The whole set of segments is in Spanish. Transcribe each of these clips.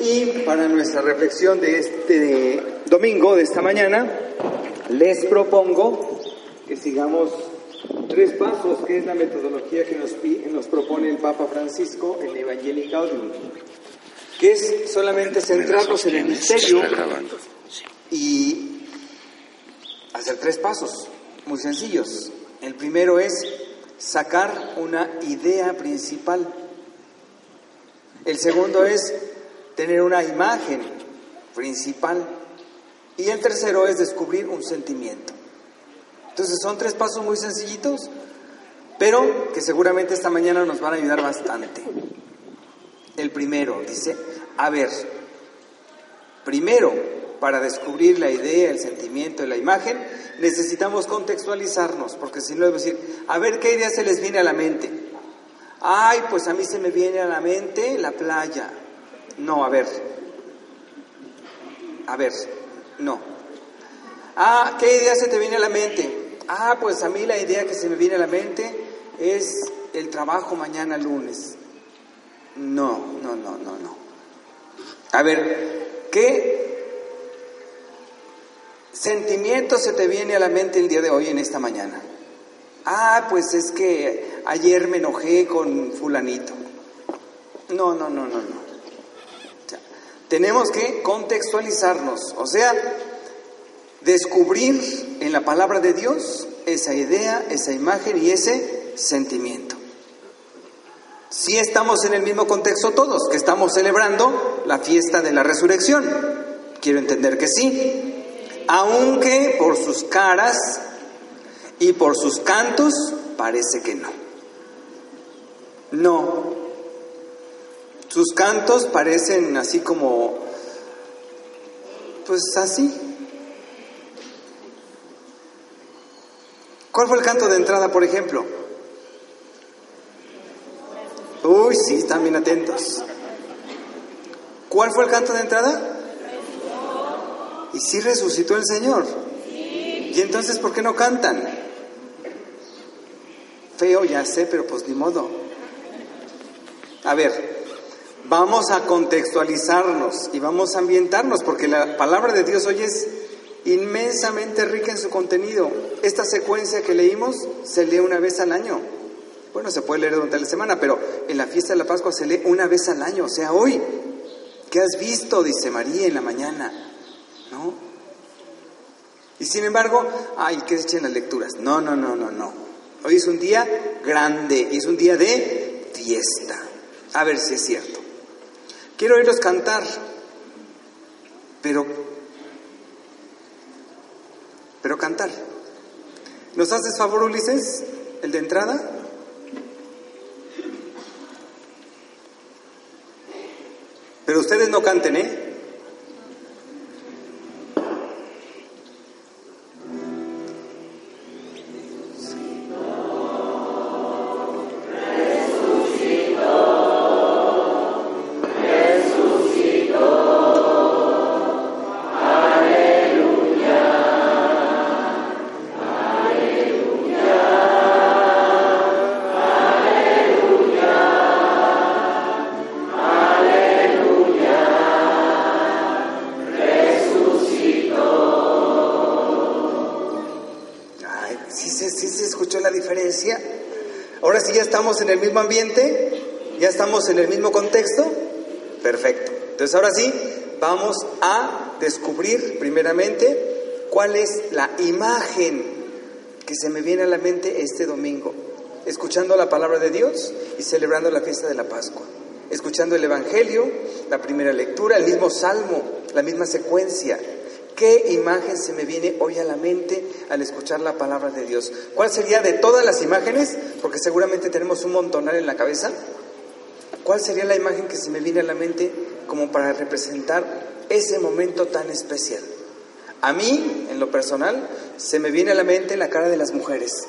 Y para nuestra reflexión de este domingo, de esta mañana, les propongo que sigamos tres pasos, que es la metodología que nos, nos propone el Papa Francisco en Evangelii Gaudium, que es solamente centrarnos en el misterio y hacer tres pasos muy sencillos. El primero es sacar una idea principal. El segundo es tener una imagen principal. Y el tercero es descubrir un sentimiento. Entonces son tres pasos muy sencillitos, pero que seguramente esta mañana nos van a ayudar bastante. El primero dice, a ver, primero para descubrir la idea, el sentimiento y la imagen, necesitamos contextualizarnos, porque si no, es decir, a ver qué idea se les viene a la mente. Ay, pues a mí se me viene a la mente la playa. No, a ver. A ver, no. Ah, ¿qué idea se te viene a la mente? Ah, pues a mí la idea que se me viene a la mente es el trabajo mañana lunes. No, no, no, no, no. A ver, ¿qué sentimiento se te viene a la mente el día de hoy, en esta mañana? Ah, pues es que ayer me enojé con fulanito. No, no, no, no, no. tenemos que contextualizarnos, o sea, descubrir en la palabra de Dios esa idea, esa imagen y ese sentimiento. Si estamos en el mismo contexto todos, que estamos celebrando la fiesta de la resurrección. Quiero entender que sí aunque por sus caras y por sus cantos parece que no. No. Sus cantos parecen así como, pues así. ¿Cuál fue el canto de entrada, por ejemplo? Uy, sí, están bien atentos. ¿Cuál fue el canto de entrada? ¿Y si resucitó el Señor? ¿Y entonces por qué no cantan? Feo, ya sé, pero pues ni modo. A ver, vamos a contextualizarnos y vamos a ambientarnos, porque la palabra de Dios hoy es inmensamente rica en su contenido. Esta secuencia que leímos se lee una vez al año. Bueno, se puede leer durante la semana, pero en la fiesta de la Pascua se lee una vez al año, o sea, hoy. ¿Qué has visto? Dice María en la mañana. ¿no? Y sin embargo, ay, que se echen las lecturas. No, no, no, no, no. Hoy es un día grande, es un día de fiesta. A ver si es cierto. Quiero oírlos cantar, pero, pero cantar. ¿Nos haces favor, Ulises? ¿El de entrada? Pero ustedes no canten, ¿eh? En el mismo ambiente? ¿Ya estamos en el mismo contexto? Perfecto. Entonces ahora sí, vamos a descubrir primeramente cuál es la imagen que se me viene a la mente este domingo, escuchando la palabra de Dios y celebrando la fiesta de la Pascua. escuchando el Evangelio, la primera lectura, el mismo salmo, la misma secuencia. ¿Qué imagen se me viene hoy a la mente al escuchar la palabra de Dios? ¿Cuál sería de todas las imágenes? Porque seguramente tenemos un montonal en la cabeza. ¿Cuál sería la imagen que se me viene a la mente como para representar ese momento tan especial? A mí, en lo personal, se me viene a la mente la cara de las mujeres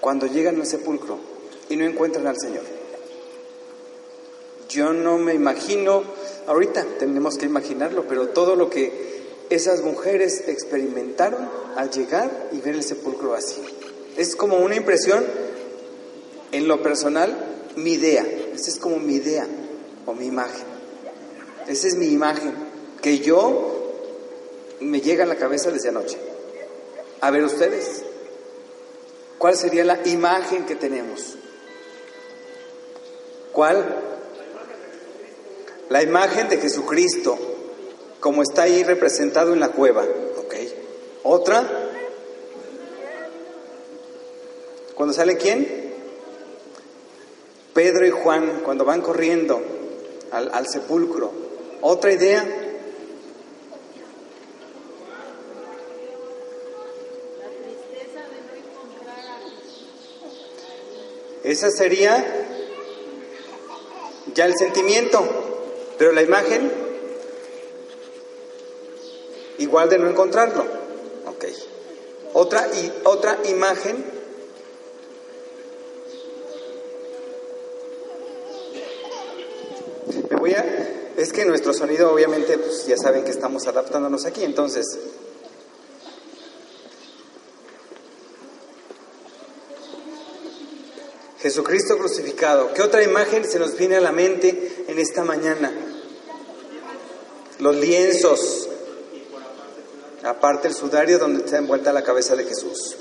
cuando llegan al sepulcro y no encuentran al Señor. Yo no me imagino, ahorita tenemos que imaginarlo, pero todo lo que esas mujeres experimentaron al llegar y ver el sepulcro vacío. Es como una impresión, en lo personal, mi idea. Esa es como mi idea o mi imagen. Esa es mi imagen, que yo me llega a la cabeza desde anoche. A ver ustedes, ¿cuál sería la imagen que tenemos? ¿Cuál? La imagen de Jesucristo, como está ahí representado en la cueva. ¿Ok? ¿Otra? ¿Cuando sale quién? Pedro y Juan, cuando van corriendo al, al sepulcro. ¿Otra idea? Esa sería ya el sentimiento, pero la imagen igual de no encontrarlo. Ok. Otra y otra imagen Me voy a es que nuestro sonido obviamente pues ya saben que estamos adaptándonos aquí, entonces Jesucristo crucificado. ¿Qué otra imagen se nos viene a la mente en esta mañana? Los lienzos. Aparte el sudario donde está envuelta la cabeza de Jesús.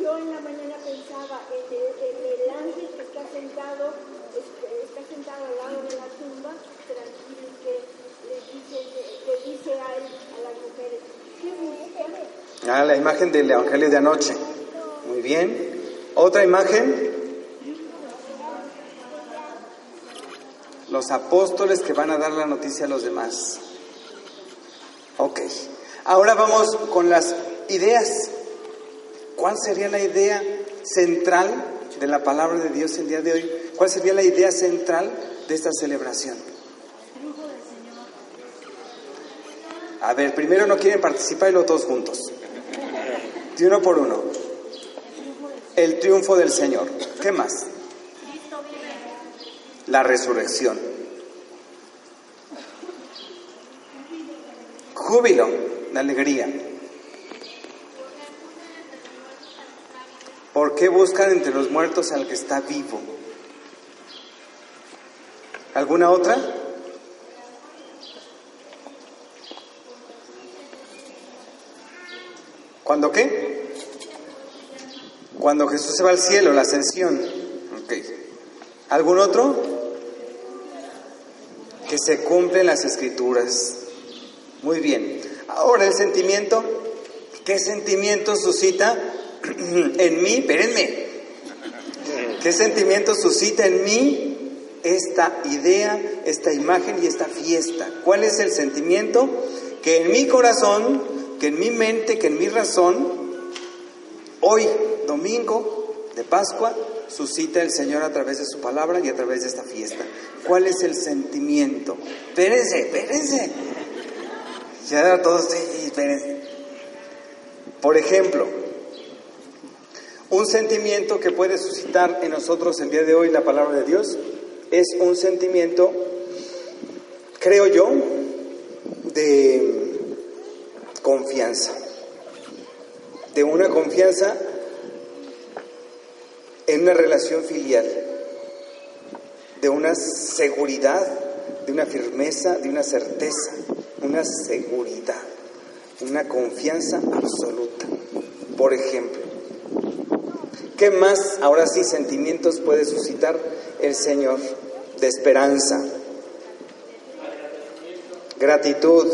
Yo en la mañana pensaba en el, en el ángel que está sentado, este, está sentado al lado de la tumba, tranquilo, que le dice, le dice a, él, a las mujeres, ¿qué? Ah, la imagen del Evangelio de anoche. Muy bien. Otra imagen. Los apóstoles que van a dar la noticia a los demás. Ok. Ahora vamos con las ideas. ¿Cuál sería la idea central de la palabra de Dios el día de hoy? ¿Cuál sería la idea central de esta celebración? A ver, primero no quieren participar y luego todos juntos. De uno por uno. El triunfo del Señor. ¿Qué más? La resurrección. Júbilo, la alegría. ¿Por qué buscan entre los muertos al que está vivo? ¿Alguna otra? ¿Cuándo qué? Cuando Jesús se va al cielo, la ascensión. ¿Algún otro? Que se cumplen las escrituras. Muy bien. Ahora el sentimiento. ¿Qué sentimiento suscita en mí? Espérenme. ¿Qué sentimiento suscita en mí esta idea, esta imagen y esta fiesta? ¿Cuál es el sentimiento que en mi corazón, que en mi mente, que en mi razón, hoy, domingo de Pascua, suscita el Señor a través de su palabra y a través de esta fiesta? ¿Cuál es el sentimiento? Espérense, espérense. Ya todos. Por ejemplo, un sentimiento que puede suscitar en nosotros el día de hoy la palabra de Dios es un sentimiento, creo yo, de confianza. De una confianza en una relación filial. De una seguridad, de una firmeza, de una certeza, una seguridad, una confianza absoluta. Por ejemplo, ¿Qué más, ahora sí, sentimientos puede suscitar el Señor de esperanza? Gratitud.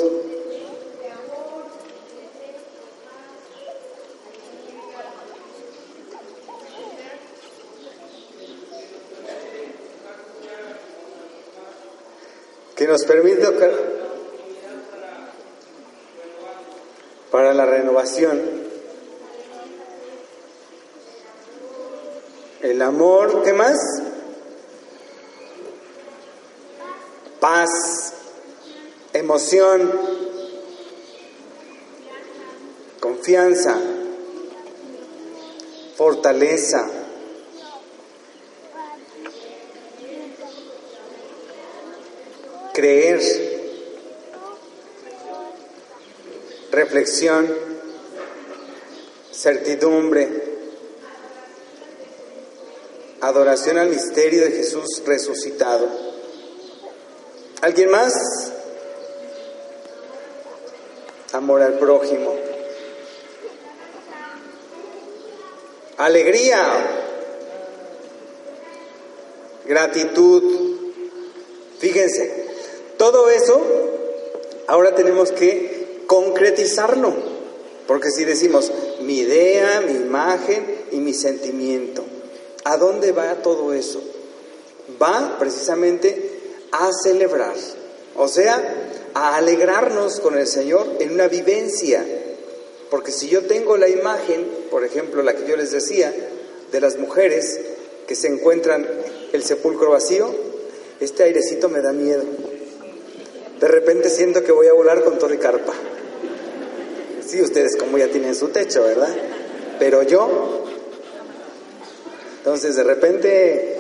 que nos permite El amor, ¿qué más? Paz, emoción, confianza, fortaleza. Creer, reflexión, certidumbre, adoración al misterio de Jesús resucitado. ¿Alguien más? Amor al prójimo. Alegría. Gratitud. Fíjense, todo eso ahora tenemos que concretizarlo, porque si decimos mi idea, mi imagen y mi sentimiento, ¿a dónde va todo eso? Va precisamente a celebrar, o sea, a alegrarnos con el Señor en una vivencia, porque si yo tengo la imagen, por ejemplo, la que yo les decía, de las mujeres que se encuentran el sepulcro vacío, este airecito me da miedo. De repente siento que voy a volar con todo carpa. Sí, ustedes como ya tienen su techo, ¿verdad? Pero yo, entonces de repente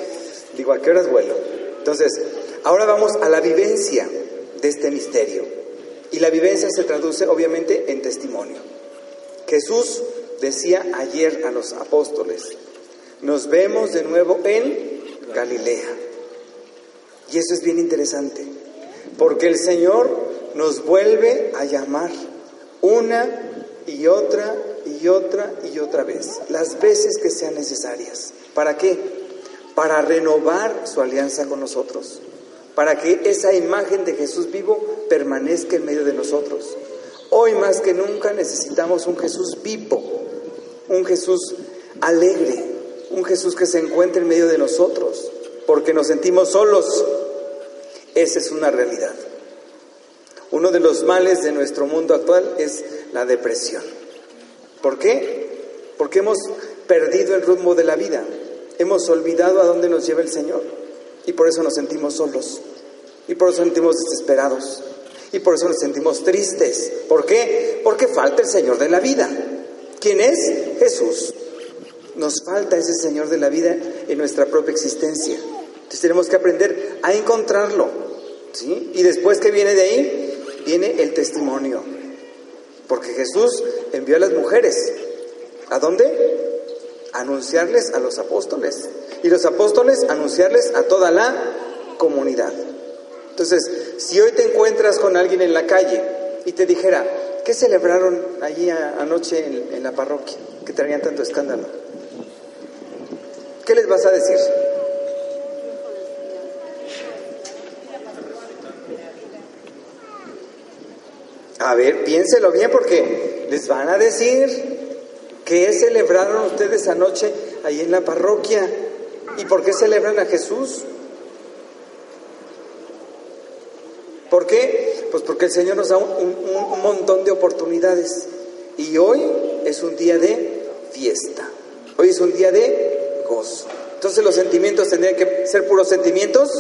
digo, ¿a qué horas vuelo? Entonces, ahora vamos a la vivencia de este misterio. Y la vivencia se traduce obviamente en testimonio. Jesús decía ayer a los apóstoles, nos vemos de nuevo en Galilea. Y eso es bien interesante. Porque el Señor nos vuelve a llamar una y otra y otra y otra vez, las veces que sean necesarias. ¿Para qué? Para renovar su alianza con nosotros, para que esa imagen de Jesús vivo permanezca en medio de nosotros. Hoy más que nunca necesitamos un Jesús vivo, un Jesús alegre, un Jesús que se encuentre en medio de nosotros, porque nos sentimos solos, esa es una realidad. Uno de los males de nuestro mundo actual es la depresión. ¿Por qué? Porque hemos perdido el rumbo de la vida, hemos olvidado a dónde nos lleva el Señor y por eso nos sentimos solos y por eso nos sentimos desesperados y por eso nos sentimos tristes. ¿Por qué? Porque falta el Señor de la vida. ¿Quién es? Jesús. Nos falta ese Señor de la vida en nuestra propia existencia. Entonces tenemos que aprender a encontrarlo. ¿sí? Y después que viene de ahí, viene el testimonio. Porque Jesús envió a las mujeres. ¿A dónde? Anunciarles a los apóstoles. Y los apóstoles anunciarles a toda la comunidad. Entonces, si hoy te encuentras con alguien en la calle y te dijera, ¿qué celebraron allí anoche en, en la parroquia que traían tanto escándalo? ¿Qué les vas a decir? A ver, piénselo bien porque les van a decir qué celebraron ustedes anoche ahí en la parroquia y por qué celebran a Jesús. ¿Por qué? Pues porque el Señor nos da un, un, montón de oportunidades y hoy es un día de fiesta, hoy es un día de gozo. Entonces los sentimientos tendrían que ser puros sentimientos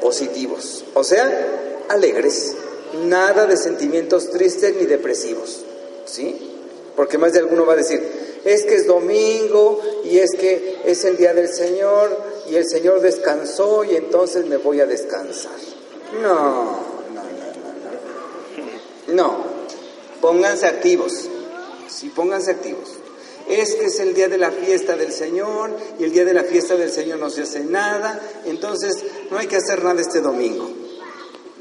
positivos, o sea, alegres nada de sentimientos tristes ni depresivos, ¿sí? Porque más de alguno va a decir, es que es domingo y es que es el día del Señor y el Señor descansó y entonces me voy a descansar. No, no, no, no. No, pónganse activos, sí, pónganse activos. Es que es el día de la fiesta del Señor y el día de la fiesta del Señor no se hace nada, entonces no hay que hacer nada este domingo.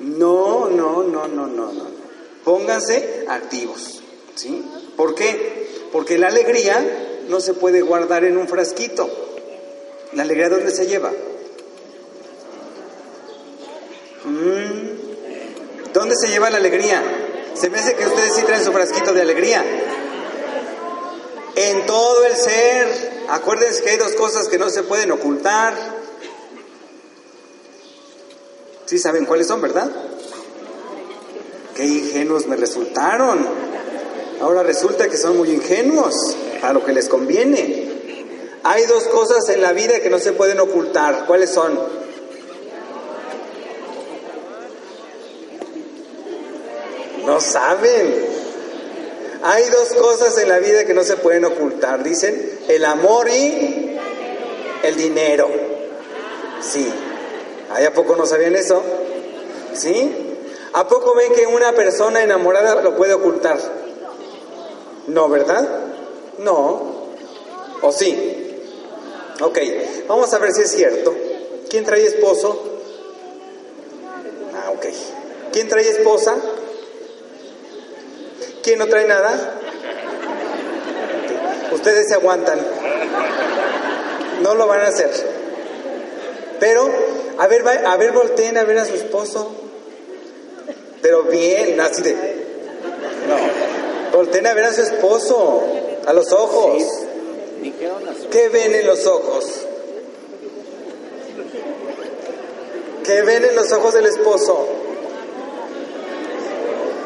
No, no, no, no, no, no. Pónganse activos. ¿Sí? ¿Por qué? Porque la alegría no se puede guardar en un frasquito. ¿La alegría dónde se lleva? Mm. ¿Dónde se lleva la alegría? Se me hace que ustedes sí traen su frasquito de alegría. En todo el ser. Acuérdense que hay dos cosas que no se pueden ocultar. Sí saben cuáles son, ¿verdad? Qué ingenuos me resultaron. Ahora resulta que son muy ingenuos a lo que les conviene. Hay dos cosas en la vida que no se pueden ocultar. ¿Cuáles son? No saben. Hay dos cosas en la vida que no se pueden ocultar. Dicen el amor y el dinero. Sí. ¿Hay a poco no sabían eso? ¿Sí? ¿A poco ven que una persona enamorada lo puede ocultar? No, ¿verdad? No. ¿O sí? Ok, vamos a ver si es cierto. ¿Quién trae esposo? Ah, ok. ¿Quién trae esposa? ¿Quién no trae nada? Ustedes se aguantan. No lo van a hacer. Pero, a ver, a ver, volteen a ver a su esposo. Pero bien, así de. No. Volteen a ver a su esposo, a los ojos. ¿Qué ven en los ojos? ¿Qué ven en los ojos del esposo?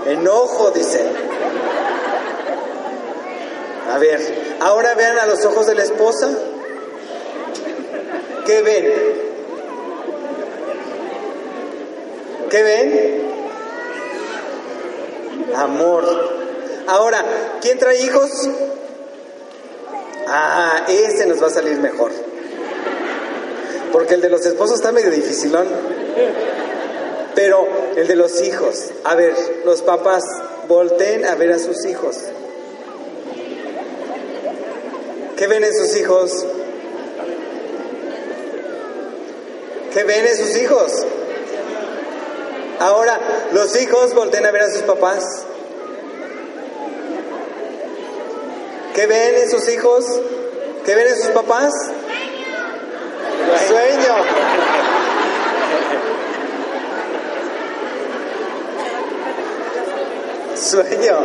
Enojo, dice. A ver, ahora vean a los ojos de la esposa. ¿Qué ven? ¿Qué ven? Amor. Ahora, ¿quién trae hijos? Ah, ese nos va a salir mejor. Porque el de los esposos está medio dificilón. Pero el de los hijos. A ver, los papás volteen a ver a sus hijos. ¿Qué ven en sus hijos? ¿Qué ven en sus hijos? Ahora, los hijos volteen a ver a sus papás. ¿Qué ven en sus hijos? ¿Qué ven en sus papás? Sueño. Sueño.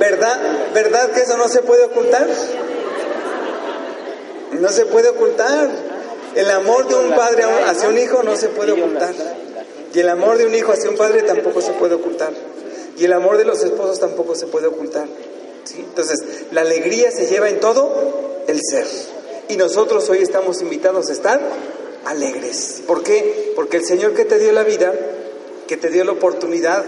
¿Verdad? ¿Verdad que eso no se puede ocultar? No se puede ocultar. El amor de un padre hacia un hijo no se puede ocultar. Y el amor de un hijo hacia un padre tampoco se puede ocultar. Y el amor de los esposos tampoco se puede ocultar. Entonces, la alegría se lleva en todo el ser. Y nosotros hoy estamos invitados a estar alegres. ¿Por qué? Porque el Señor que te dio la vida, que te dio la oportunidad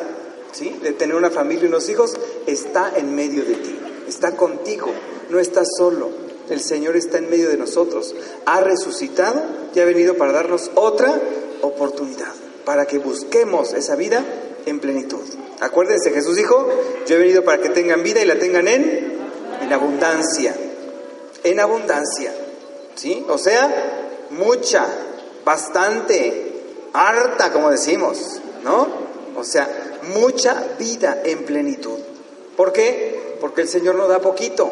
¿sí? de tener una familia y unos hijos, está en medio de ti, está contigo, no estás solo. El Señor está en medio de nosotros. Ha resucitado y ha venido para darnos otra oportunidad, para que busquemos esa vida en plenitud. Acuérdense, Jesús dijo, yo he venido para que tengan vida y la tengan en, en abundancia. En abundancia. ¿Sí? O sea, mucha, bastante, harta, como decimos, ¿no? O sea, mucha vida en plenitud. ¿Por qué? Porque el Señor no da poquito.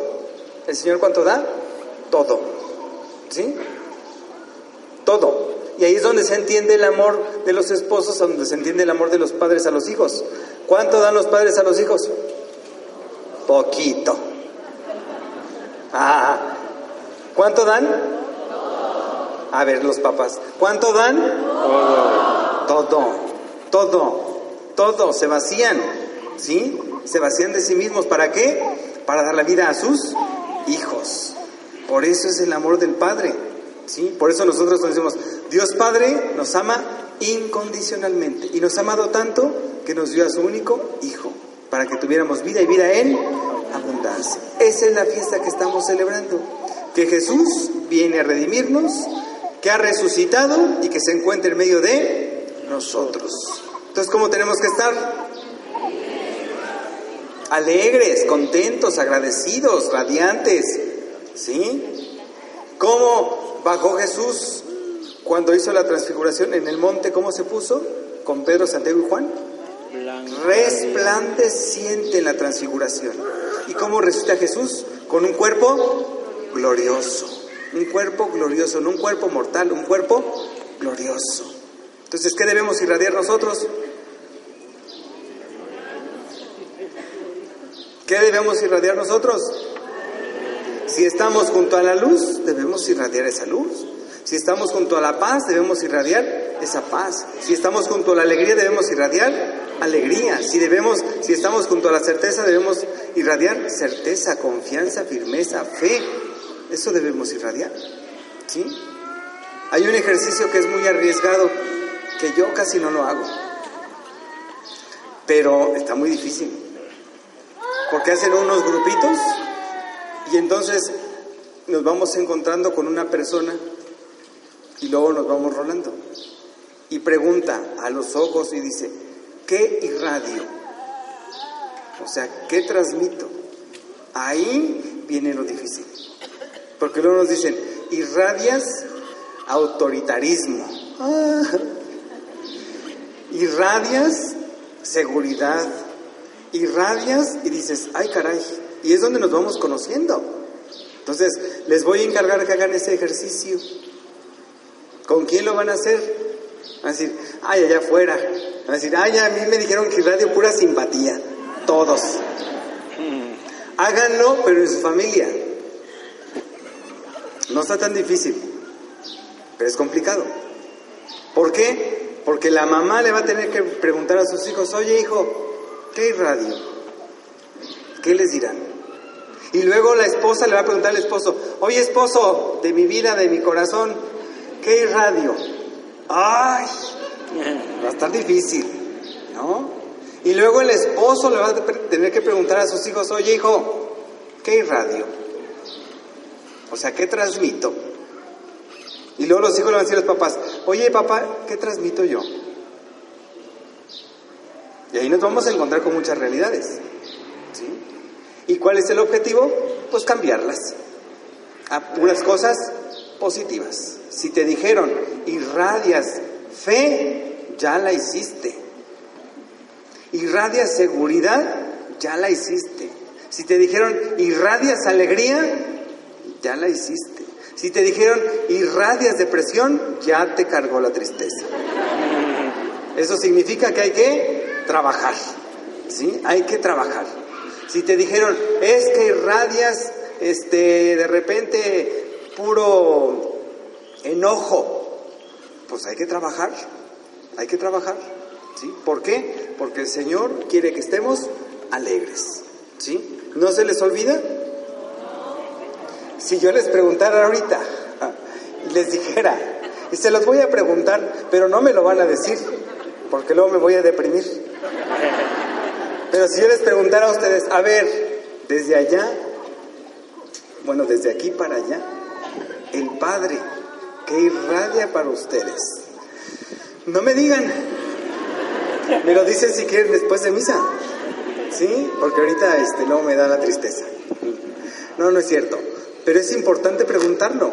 ¿El Señor cuánto da? Todo. ¿Sí? Todo. Y ahí es donde se entiende el amor de los esposos, donde se entiende el amor de los padres a los hijos. ¿Cuánto dan los padres a los hijos? Poquito. Ah, ¿cuánto dan? A ver, los papás. ¿Cuánto dan? Todo. Todo. Todo. Se vacían. ¿Sí? Se vacían de sí mismos. ¿Para qué? Para dar la vida a sus hijos. Por eso es el amor del Padre. ¿Sí? Por eso nosotros decimos, Dios Padre nos ama incondicionalmente y nos ha amado tanto que nos dio a su único Hijo para que tuviéramos vida y vida en abundancia. Esa es la fiesta que estamos celebrando, que Jesús viene a redimirnos, que ha resucitado y que se encuentra en medio de nosotros. Entonces, ¿cómo tenemos que estar? Alegres, contentos, agradecidos, radiantes. ¿Sí? ¿Cómo bajó Jesús cuando hizo la transfiguración en el monte? ¿Cómo se puso? Con Pedro, Santiago y Juan. Resplandeciente en la transfiguración. ¿Y cómo resucita Jesús? Con un cuerpo glorioso. Un cuerpo glorioso, no un cuerpo mortal, un cuerpo glorioso. Entonces, ¿qué debemos irradiar nosotros? ¿Qué debemos irradiar nosotros? Si estamos junto a la luz, debemos irradiar esa luz. Si estamos junto a la paz, debemos irradiar esa paz. Si estamos junto a la alegría debemos irradiar alegría. Si debemos, si estamos junto a la certeza debemos irradiar certeza, confianza, firmeza, fe. Eso debemos irradiar. ¿Sí? Hay un ejercicio que es muy arriesgado que yo casi no lo hago. Pero está muy difícil. Porque hacen unos grupitos y entonces nos vamos encontrando con una persona y luego nos vamos rolando. Y pregunta a los ojos y dice, ¿qué irradio? O sea, ¿qué transmito? Ahí viene lo difícil. Porque luego nos dicen, irradias autoritarismo. Ah. Irradias seguridad. Irradias y dices, ay caray. Y es donde nos vamos conociendo. Entonces, les voy a encargar que hagan ese ejercicio. ¿Con quién lo van a hacer? Van a decir, ay, allá afuera. Van a decir, ay, a mí me dijeron que irradio pura simpatía. Todos. Háganlo, pero en su familia. No está tan difícil, pero es complicado. ¿Por qué? Porque la mamá le va a tener que preguntar a sus hijos, oye hijo, ¿qué irradio? ¿Qué les dirán? Y luego la esposa le va a preguntar al esposo, oye esposo, de mi vida, de mi corazón, ¿qué irradio? Ay, va a estar difícil, ¿no? Y luego el esposo le va a tener que preguntar a sus hijos, oye hijo, ¿qué irradio? O sea, ¿qué transmito? Y luego los hijos le van a decir a los papás, oye papá, ¿qué transmito yo? Y ahí nos vamos a encontrar con muchas realidades. ¿sí? ¿Y cuál es el objetivo? Pues cambiarlas a puras cosas positivas. Si te dijeron, irradias fe, ya la hiciste. Irradias seguridad, ya la hiciste. Si te dijeron, irradias alegría, ya la hiciste. Si te dijeron irradias depresión, ya te cargó la tristeza. Eso significa que hay que trabajar. ¿Sí? Hay que trabajar. Si te dijeron, es que irradias este de repente puro enojo, pues hay que trabajar. Hay que trabajar. ¿Sí? ¿Por qué? Porque el Señor quiere que estemos alegres. ¿Sí? ¿No se les olvida? Si yo les preguntara ahorita les dijera, y se los voy a preguntar, pero no me lo van a decir, porque luego me voy a deprimir. Pero si yo les preguntara a ustedes, a ver, desde allá, bueno, desde aquí para allá, el Padre que irradia para ustedes, no me digan, me lo dicen si quieren después de misa, ¿sí? Porque ahorita este, no me da la tristeza. No, no es cierto. Pero es importante preguntarlo,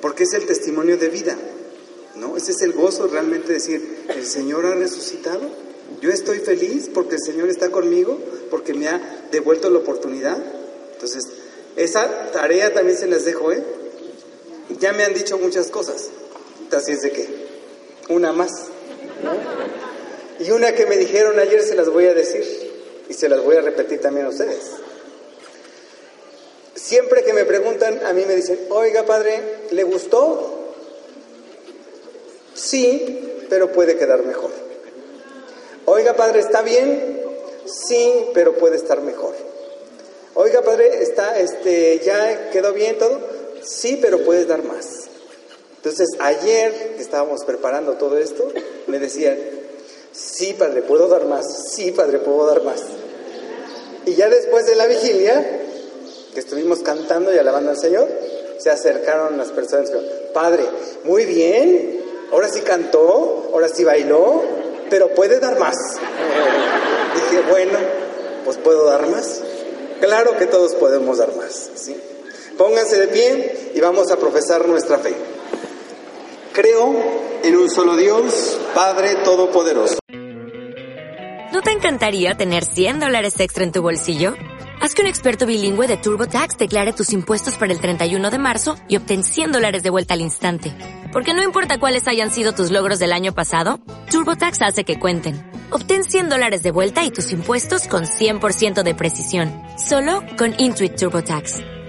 porque es el testimonio de vida, ¿no? Ese es el gozo realmente decir, ¿el Señor ha resucitado? Yo estoy feliz porque el Señor está conmigo, porque me ha devuelto la oportunidad. Entonces, esa tarea también se las dejo, ¿eh? Ya me han dicho muchas cosas, así es de que, una más. Y una que me dijeron ayer se las voy a decir y se las voy a repetir también a ustedes. Siempre que me preguntan, a mí me dicen, oiga padre, ¿le gustó? Sí, pero puede quedar mejor. Oiga padre, ¿está bien? Sí, pero puede estar mejor. Oiga padre, ¿está, este, ya quedó bien todo? Sí, pero puedes dar más. Entonces, ayer que estábamos preparando todo esto, me decían, sí, padre, puedo dar más. Sí, padre, puedo dar más. Y ya después de la vigilia, que estuvimos cantando y alabando al Señor, se acercaron las personas y dijeron, Padre, muy bien, ahora sí cantó, ahora sí bailó, pero puede dar más. Dije, bueno, pues puedo dar más. Claro que todos podemos dar más. ¿sí? Pónganse de pie y vamos a profesar nuestra fe. Creo en un solo Dios, Padre Todopoderoso. ¿No te encantaría tener 100 dólares extra en tu bolsillo? Haz que un experto bilingüe de TurboTax declare tus impuestos para el 31 de marzo y obtén 100 dólares de vuelta al instante. Porque no importa cuáles hayan sido tus logros del año pasado, TurboTax hace que cuenten. Obtén 100 dólares de vuelta y tus impuestos con 100% de precisión. Solo con Intuit TurboTax.